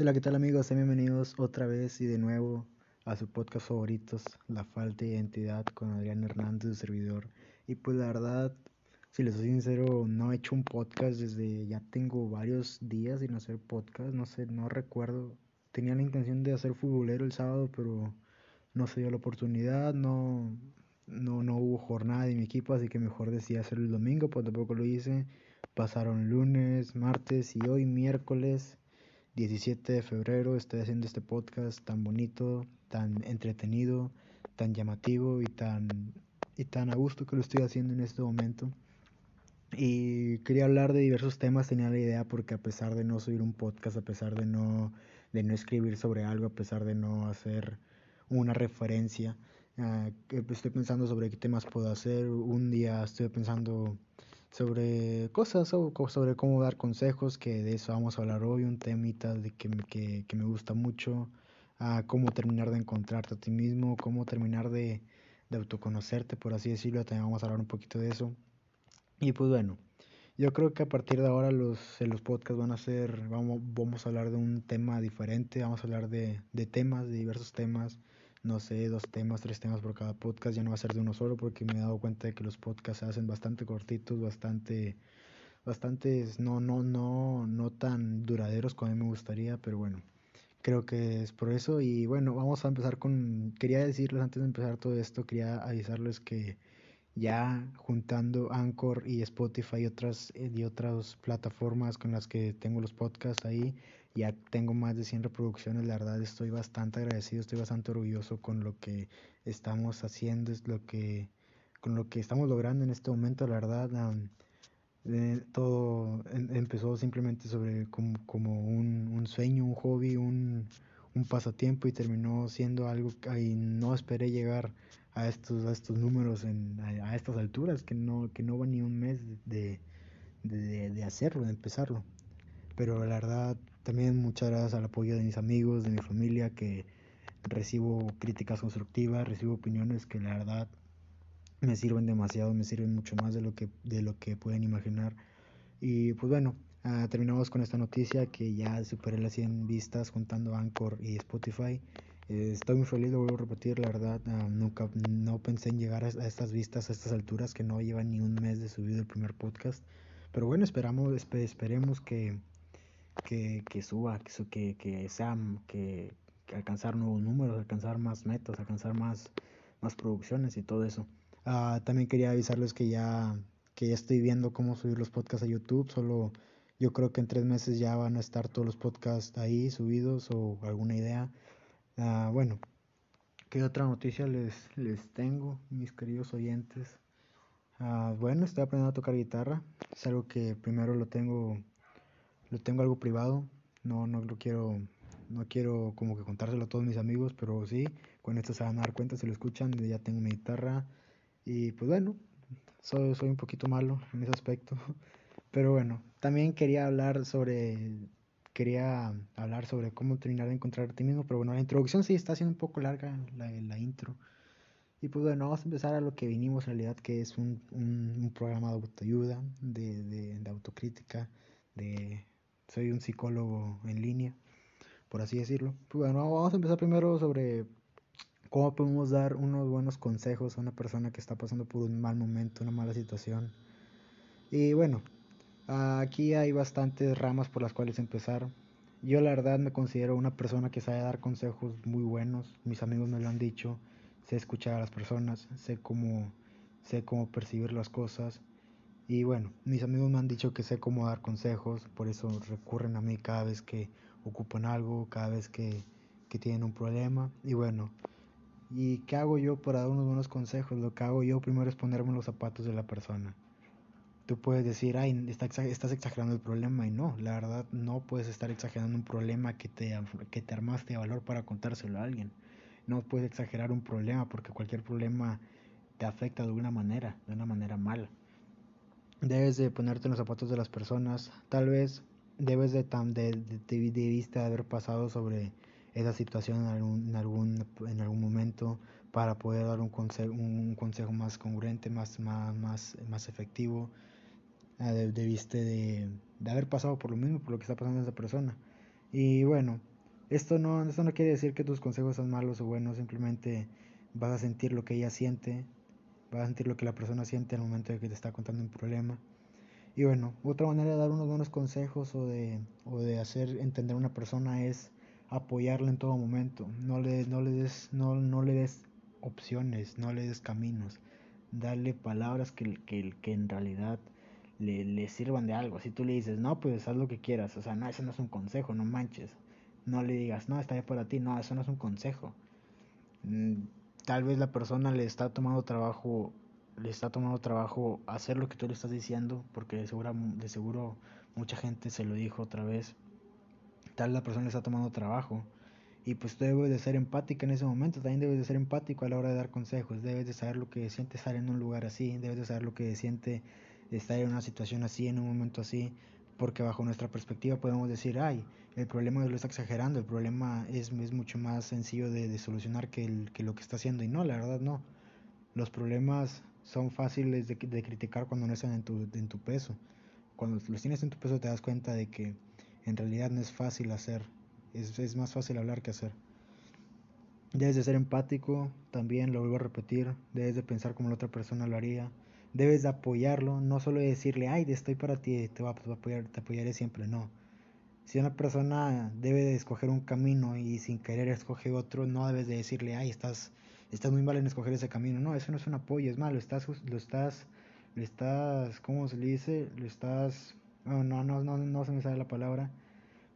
Hola, ¿qué tal amigos? Sean bienvenidos otra vez y de nuevo a su podcast favoritos, La Falta de Identidad con Adrián Hernández, su servidor. Y pues la verdad, si les soy sincero, no he hecho un podcast desde ya tengo varios días sin hacer podcast, no sé, no recuerdo. Tenía la intención de hacer futbolero el sábado, pero no se dio la oportunidad, no, no, no hubo jornada de mi equipo, así que mejor decidí hacerlo el domingo, pues tampoco lo hice. Pasaron lunes, martes y hoy miércoles 17 de febrero estoy haciendo este podcast tan bonito, tan entretenido, tan llamativo y tan, y tan a gusto que lo estoy haciendo en este momento. Y quería hablar de diversos temas, tenía la idea porque a pesar de no subir un podcast, a pesar de no, de no escribir sobre algo, a pesar de no hacer una referencia, uh, estoy pensando sobre qué temas puedo hacer. Un día estoy pensando sobre cosas, sobre cómo dar consejos, que de eso vamos a hablar hoy, un temita de que, que, que me gusta mucho, a cómo terminar de encontrarte a ti mismo, cómo terminar de, de autoconocerte, por así decirlo, también vamos a hablar un poquito de eso. Y pues bueno, yo creo que a partir de ahora los, los podcasts van a ser, vamos, vamos a hablar de un tema diferente, vamos a hablar de, de temas, de diversos temas, no sé, dos temas, tres temas por cada podcast, ya no va a ser de uno solo porque me he dado cuenta de que los podcasts se hacen bastante cortitos, bastante, bastante, no, no, no, no tan duraderos como a mí me gustaría, pero bueno, creo que es por eso. Y bueno, vamos a empezar con, quería decirles antes de empezar todo esto, quería avisarles que ya juntando Anchor y Spotify y otras, y otras plataformas con las que tengo los podcasts ahí, ya tengo más de 100 reproducciones, la verdad estoy bastante agradecido, estoy bastante orgulloso con lo que estamos haciendo, es lo que con lo que estamos logrando en este momento, la verdad eh, todo em, empezó simplemente sobre como, como un, un, sueño, un hobby, un, un pasatiempo y terminó siendo algo que no esperé llegar a estos, a estos números en, a, a, estas alturas, que no, que no va ni un mes de, de, de hacerlo, de empezarlo. Pero la verdad también muchas gracias al apoyo de mis amigos, de mi familia, que recibo críticas constructivas, recibo opiniones que la verdad me sirven demasiado, me sirven mucho más de lo que, de lo que pueden imaginar. Y pues bueno, uh, terminamos con esta noticia que ya superé las 100 vistas juntando Anchor y Spotify. Estoy muy feliz, lo vuelvo a repetir, la verdad, uh, nunca, no pensé en llegar a, a, estas vistas, a estas alturas, que no llevan ni un mes de subido el primer podcast. Pero bueno, esperamos, esp esperemos que, que, que suba, que, que, sea, que, que, alcanzar nuevos números, alcanzar más metas, alcanzar más, más producciones y todo eso. Uh, también quería avisarles que ya, que ya estoy viendo cómo subir los podcasts a YouTube, solo yo creo que en tres meses ya van a estar todos los podcasts ahí subidos o alguna idea. Uh, bueno, ¿qué otra noticia les, les tengo, mis queridos oyentes? Uh, bueno, estoy aprendiendo a tocar guitarra, es algo que primero lo tengo lo tengo algo privado, no, no lo quiero, no quiero como que contárselo a todos mis amigos, pero sí, con esto se van a dar cuenta, se lo escuchan, ya tengo mi guitarra y pues bueno, soy, soy un poquito malo en ese aspecto, pero bueno, también quería hablar sobre, quería hablar sobre cómo terminar de encontrar a ti mismo, pero bueno, la introducción sí está siendo un poco larga, la, la intro. Y pues bueno, vamos a empezar a lo que vinimos en realidad, que es un, un, un programa de autoayuda, de, de, de autocrítica, de soy un psicólogo en línea, por así decirlo. Pues bueno, vamos a empezar primero sobre cómo podemos dar unos buenos consejos a una persona que está pasando por un mal momento, una mala situación. Y bueno, aquí hay bastantes ramas por las cuales empezar. Yo la verdad me considero una persona que sabe dar consejos muy buenos. Mis amigos me lo han dicho. Sé escuchar a las personas, sé cómo, sé cómo percibir las cosas. Y bueno, mis amigos me han dicho que sé cómo dar consejos, por eso recurren a mí cada vez que ocupan algo, cada vez que, que tienen un problema. Y bueno, ¿y qué hago yo para dar unos buenos consejos? Lo que hago yo primero es ponerme los zapatos de la persona. Tú puedes decir, ay, estás exagerando el problema y no, la verdad no puedes estar exagerando un problema que te, que te armaste de valor para contárselo a alguien. No puedes exagerar un problema porque cualquier problema te afecta de alguna manera, de una manera mala debes de ponerte en los zapatos de las personas, tal vez debes de, de, de, de vista haber pasado sobre esa situación en algún, en algún, en algún momento para poder dar un consejo, un consejo más congruente, más, más, más, más efectivo, debiste de, de haber pasado por lo mismo, por lo que está pasando esa persona. Y bueno, Esto no, esto no quiere decir que tus consejos son malos o buenos, simplemente vas a sentir lo que ella siente, vas a sentir lo que la persona siente al momento de que te está contando un problema. Y bueno, otra manera de dar unos buenos consejos o de, o de hacer entender a una persona es apoyarla en todo momento. No le, no le, des, no, no le des opciones, no le des caminos. Darle palabras que, que, que en realidad le, le, sirvan de algo. Si tú le dices, no, pues haz lo que quieras. O sea, no, eso no es un consejo, no manches. No le digas, no, está bien para ti. No, eso no es un consejo. Tal vez la persona le está tomando trabajo le está tomando trabajo hacer lo que tú le estás diciendo porque de seguro, de seguro mucha gente se lo dijo otra vez tal la persona le está tomando trabajo. Y pues tú debes de ser empática en ese momento también debes de ser empático a la hora de dar consejos debes de saber lo que siente estar en un lugar así debes de saber lo que siente estar en una situación así en un momento así porque bajo nuestra perspectiva podemos decir ay el problema lo está exagerando, el problema es, es mucho más sencillo de, de solucionar que, el, que lo que está haciendo. Y no, la verdad no. Los problemas son fáciles de, de, criticar cuando no están en tu, en tu peso. Cuando los tienes en tu peso te das cuenta de que en realidad no es fácil hacer. Es, es más fácil hablar que hacer. Debes de ser empático, también lo vuelvo a repetir. Debes de pensar como la otra persona lo haría. Debes de apoyarlo, no solo decirle, ay, estoy para ti, te voy a apoyar, te apoyaré siempre. No si una persona debe de escoger un camino y sin querer escoge otro, no debes de decirle, ay, estás, estás muy mal en escoger ese camino. No, eso no es un apoyo, es malo, lo estás, lo estás, lo estás, ¿cómo se le dice? Lo estás, no, no, no, no, no se me sale la palabra,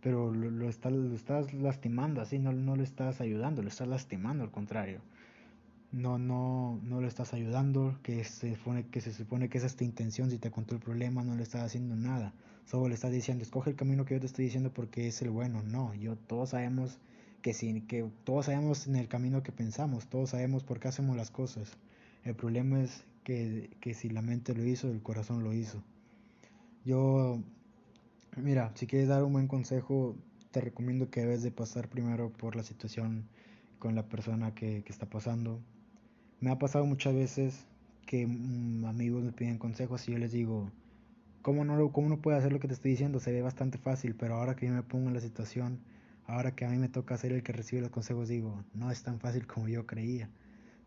pero lo, lo, estás, lo estás lastimando, así, no, no lo estás ayudando, lo estás lastimando, al contrario. No, no, no lo estás ayudando, que se supone que se supone que esa es tu intención, si te contó el problema, no le estás haciendo nada solo le estás diciendo, escoge el camino que yo te estoy diciendo porque es el bueno. No, yo todos sabemos que sí, que todos sabemos en el camino que pensamos, todos sabemos por qué hacemos las cosas. El problema es que, que si la mente lo hizo, el corazón lo hizo. Yo, mira, si quieres dar un buen consejo, te recomiendo que debes de pasar primero por la situación con la persona que, que está pasando. Me ha pasado muchas veces que mm, amigos me piden consejos y yo les digo, ¿Cómo no, ¿Cómo no puede hacer lo que te estoy diciendo? Se ve bastante fácil, pero ahora que yo me pongo en la situación, ahora que a mí me toca ser el que recibe los consejos, digo, no es tan fácil como yo creía.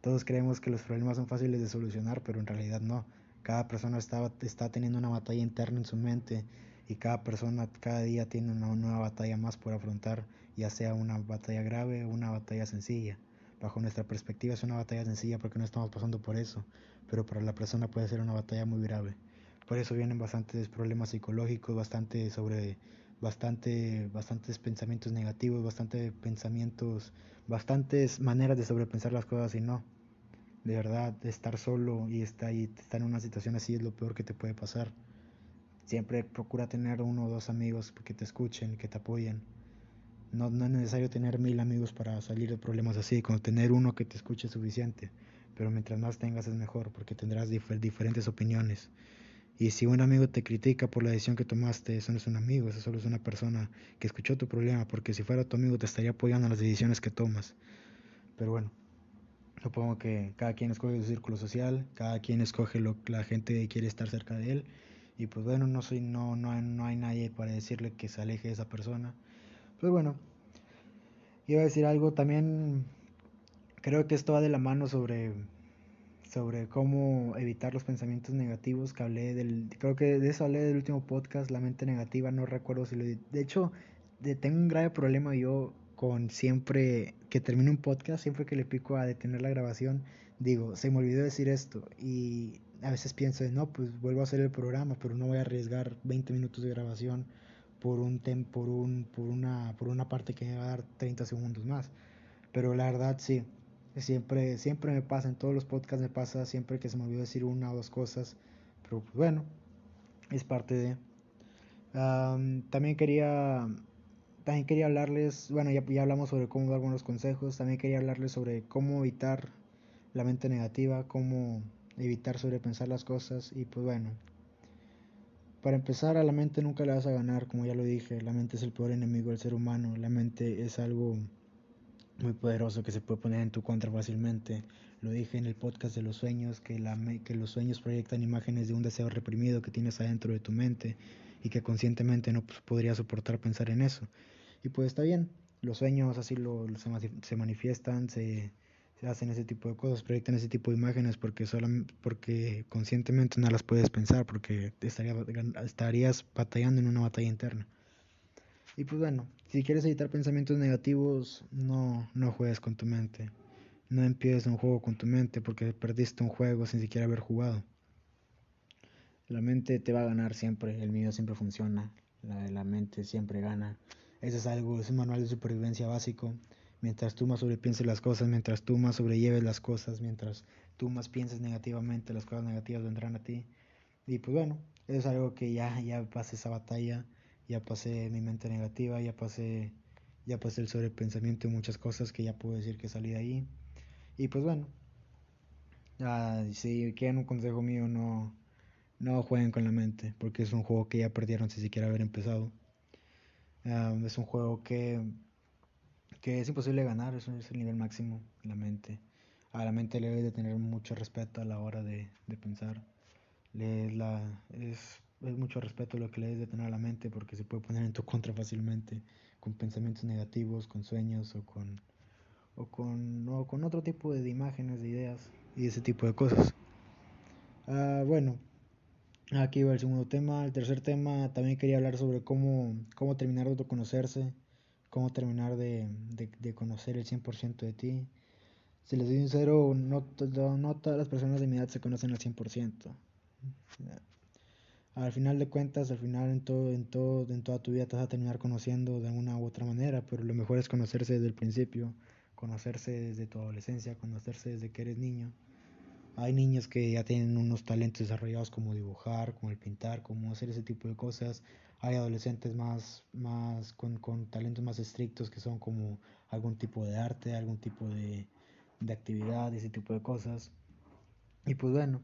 Todos creemos que los problemas son fáciles de solucionar, pero en realidad no. Cada persona está, está teniendo una batalla interna en su mente y cada persona cada día tiene una nueva batalla más por afrontar, ya sea una batalla grave o una batalla sencilla. Bajo nuestra perspectiva es una batalla sencilla porque no estamos pasando por eso, pero para la persona puede ser una batalla muy grave. Por eso vienen bastantes problemas psicológicos, bastante sobre bastante bastantes pensamientos negativos, bastantes pensamientos, bastantes maneras de sobrepensar las cosas y no. De verdad, estar solo y estar, y estar en una situación así es lo peor que te puede pasar. Siempre procura tener uno o dos amigos que te escuchen, que te apoyen. No, no es necesario tener mil amigos para salir de problemas así, con tener uno que te escuche es suficiente. Pero mientras más tengas es mejor, porque tendrás diferentes opiniones. Y si un amigo te critica por la decisión que tomaste, eso no es un amigo, eso solo es una persona que escuchó tu problema, porque si fuera tu amigo te estaría apoyando en las decisiones que tomas. Pero bueno, supongo que cada quien escoge su círculo social, cada quien escoge lo que la gente quiere estar cerca de él. Y pues bueno, no, soy, no, no, no hay nadie para decirle que se aleje de esa persona. Pues bueno, iba a decir algo también, creo que esto va de la mano sobre sobre cómo evitar los pensamientos negativos que hablé del creo que de eso hablé del último podcast la mente negativa no recuerdo si lo de hecho de, tengo un grave problema yo con siempre que termino un podcast siempre que le pico a detener la grabación digo se me olvidó decir esto y a veces pienso no pues vuelvo a hacer el programa pero no voy a arriesgar 20 minutos de grabación por un tem por un por una por una parte que me va a dar 30 segundos más pero la verdad sí Siempre, siempre me pasa, en todos los podcasts me pasa, siempre que se me olvidó decir una o dos cosas. Pero pues, bueno, es parte de... también quería... También quería hablarles, bueno, ya, ya hablamos sobre cómo dar buenos consejos, también quería hablarles sobre cómo evitar la mente negativa, cómo evitar sobrepensar las cosas y pues bueno, para empezar a la mente nunca le vas a ganar, como ya lo dije, la mente es el peor enemigo del ser humano, la mente es algo muy poderoso que se puede poner en tu contra fácilmente. Lo dije en el podcast de los sueños, que, la, que los sueños proyectan imágenes de un deseo reprimido que tienes adentro de tu mente y que conscientemente no pues, podría soportar pensar en eso. Y pues está bien, los sueños así lo, se, manifiestan, se, hacen ese tipo de cosas, proyectan ese tipo de imágenes porque, porque conscientemente no las puedes pensar, porque estaría, estarías batallando en una batalla interna. Y pues bueno, si quieres evitar pensamientos negativos, no, no juegues con tu mente. No empieces un juego con tu mente porque perdiste un juego sin siquiera haber jugado. La mente te va a ganar siempre, el miedo siempre funciona, la, la mente siempre gana. Ese es algo, es un manual de supervivencia básico. Mientras tú más sobrepienses las cosas, mientras tú más sobrelleves las cosas, mientras tú más pienses negativamente, las cosas negativas vendrán a ti. Y pues bueno, eso es algo que ya, ya pasé esa batalla, ya pasé mi mente negativa, ya pasé, ya pasé el sobrepensamiento y muchas cosas que ya puedo decir que salí de ahí. Y pues bueno, si quieren un consejo mío, no, no jueguen con la mente, porque es un juego que ya perdieron sin siquiera haber empezado. es un juego que, que es imposible ganar, es, el nivel máximo, la mente. A la mente le debe de tener mucho respeto a la hora de, de pensar. Le, la, es, es mucho respeto lo que le debes de tener a la mente porque se puede poner en tu contra fácilmente con pensamientos negativos, con sueños o con o con, o con otro tipo de imágenes, de ideas y ese tipo de cosas. Ah, bueno, aquí va el segundo tema. El tercer tema también quería hablar sobre cómo, cómo terminar de autoconocerse, cómo terminar de, de, conocer el 100% de ti. Si les soy sincero, no, no todas las personas de mi edad se conocen al 100%. Al final de cuentas, al final en todo, en todo, en toda tu vida te vas a terminar conociendo de una u otra manera, pero lo mejor es conocerse desde el principio conocerse desde tu adolescencia, conocerse desde que eres niño. Hay niños que ya tienen unos talentos desarrollados como dibujar, como el pintar, como hacer ese tipo de cosas. Hay adolescentes más, más con, con talentos más estrictos que son como algún tipo de arte, algún tipo de, de actividad, ese tipo de cosas. Y pues bueno,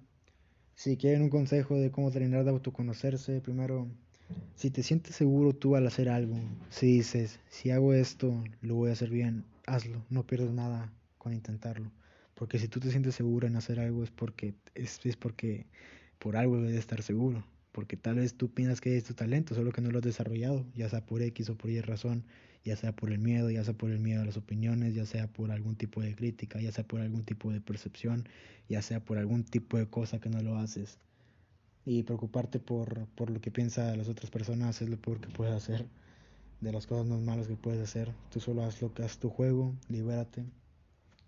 si quieren un consejo de cómo terminar de autoconocerse, primero, si te sientes seguro tú al hacer algo, si dices, si hago esto, lo voy a hacer bien, hazlo, no pierdas nada con intentarlo. Porque si tú te sientes seguro en hacer algo es porque es, es porque por algo debes estar seguro. Porque tal vez tú piensas que es tu talento, solo que no lo has desarrollado, ya sea por X o por Y razón, ya sea por el miedo, ya sea por el miedo a las opiniones, ya sea por algún tipo de crítica, ya sea por algún tipo de percepción, ya sea por algún tipo de cosa que no lo haces. Y preocuparte por, por lo que piensan las otras personas es lo peor que puedes hacer de las cosas más malas que puedes hacer. Tú solo haz lo que haz tu juego, libérate.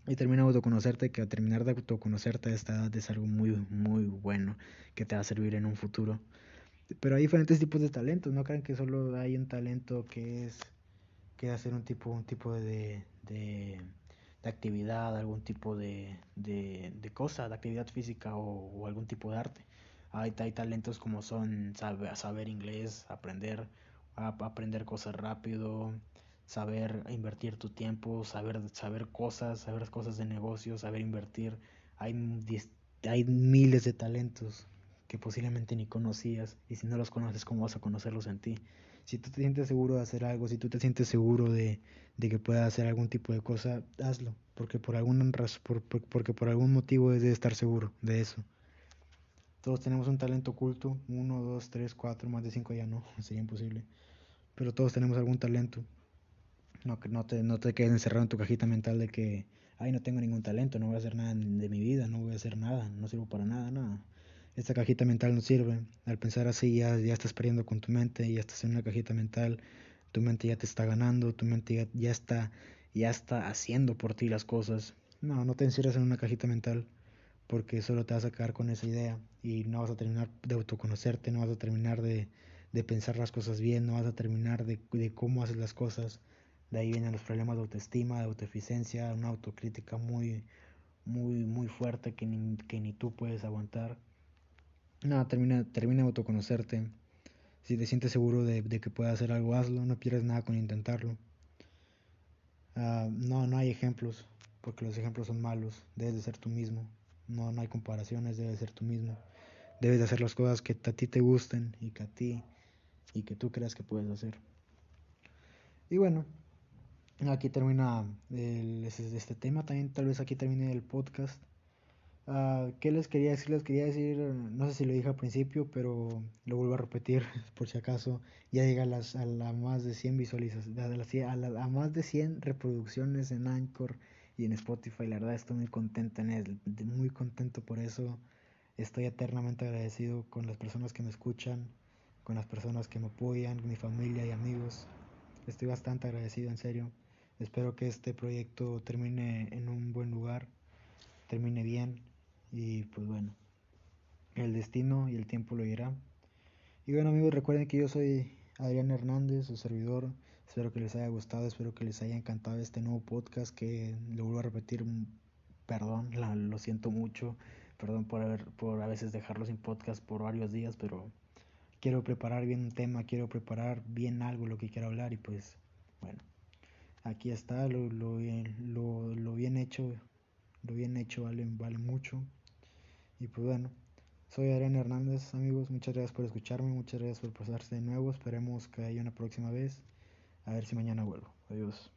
Y termina autoconocerte, que a terminar de autoconocerte a esta edad es algo muy, muy bueno que te va a servir en un futuro. Pero hay diferentes tipos de talentos, no crean que solo hay un talento que es que hacer un tipo, un tipo de, de, de actividad, algún tipo de, de, de, cosa, de actividad física o, algún tipo de arte. Hay, hay talentos como son saber, inglés, aprender aprender cosas rápido, saber invertir tu tiempo, saber, saber cosas, saber cosas de negocio, saber invertir. Hay, hay miles de talentos que posiblemente ni conocías y si no los conoces, ¿cómo vas a conocerlos en ti? Si tú te sientes seguro de hacer algo, si tú te sientes seguro de, de que puedas hacer algún tipo de cosa, hazlo, porque por, algún, por, porque por algún motivo debes de estar seguro de eso. Todos tenemos un talento oculto, uno, dos, tres, cuatro, más de cinco ya no, sería imposible pero todos tenemos algún talento. No, no, te, no te quedes encerrado en tu cajita mental de que, ay, no tengo ningún talento, no voy a hacer nada de mi vida, no voy a hacer nada, no sirvo para nada, nada. Esta cajita mental no sirve. Al pensar así ya, ya estás perdiendo con tu mente, ya estás en una cajita mental, tu mente ya te está ganando, tu mente ya, está, ya está haciendo por ti las cosas. No, no te encierres en una cajita mental porque solo te vas a quedar con esa idea y no vas a terminar de autoconocerte, no vas a terminar de, de pensar las cosas bien, no vas a terminar de, de cómo haces las cosas. De ahí vienen los problemas de autoestima, de autoeficiencia, una autocrítica muy, muy, muy fuerte que ni, que ni tú puedes aguantar. No, termina, termina de autoconocerte. Si te sientes seguro de, de que puedes hacer algo, hazlo. No pierdes nada con intentarlo. Uh, no, no hay ejemplos, porque los ejemplos son malos. Debes de ser tú mismo. No, no hay comparaciones, debes de ser tú mismo. Debes de hacer las cosas que a ti te gusten y que a ti y que tú creas que puedes hacer. Y bueno, aquí termina el, este tema, también tal vez aquí termine el podcast. Uh, ¿Qué les quería decir? Les quería decir, no sé si lo dije al principio, pero lo vuelvo a repetir por si acaso. Ya llega a, las, a la más de 100 visualizaciones, a, a, más de 100 reproducciones en Anchor y en Spotify. La verdad estoy muy contento en él, muy contento por eso. Estoy eternamente agradecido con las personas que me escuchan, con las personas que me apoyan, mi familia y amigos. Estoy bastante agradecido, en serio. Espero que este proyecto termine en un buen lugar, termine bien y pues bueno, el destino y el tiempo lo dirá. Y bueno amigos, recuerden que yo soy Adrián Hernández, su servidor. Espero que les haya gustado, espero que les haya encantado este nuevo podcast que lo vuelvo a repetir, perdón, lo siento mucho, perdón por, haber, por a veces dejarlo sin podcast por varios días, pero quiero preparar bien un tema, quiero preparar bien algo lo que quiero hablar y pues bueno, aquí está, lo, lo, lo, lo bien hecho, lo bien hecho vale, vale mucho. Y pues bueno, soy Adrián Hernández, amigos. Muchas gracias por escucharme, muchas gracias por pasarse de nuevo. Esperemos que haya una próxima vez. A ver si mañana vuelvo. Adiós.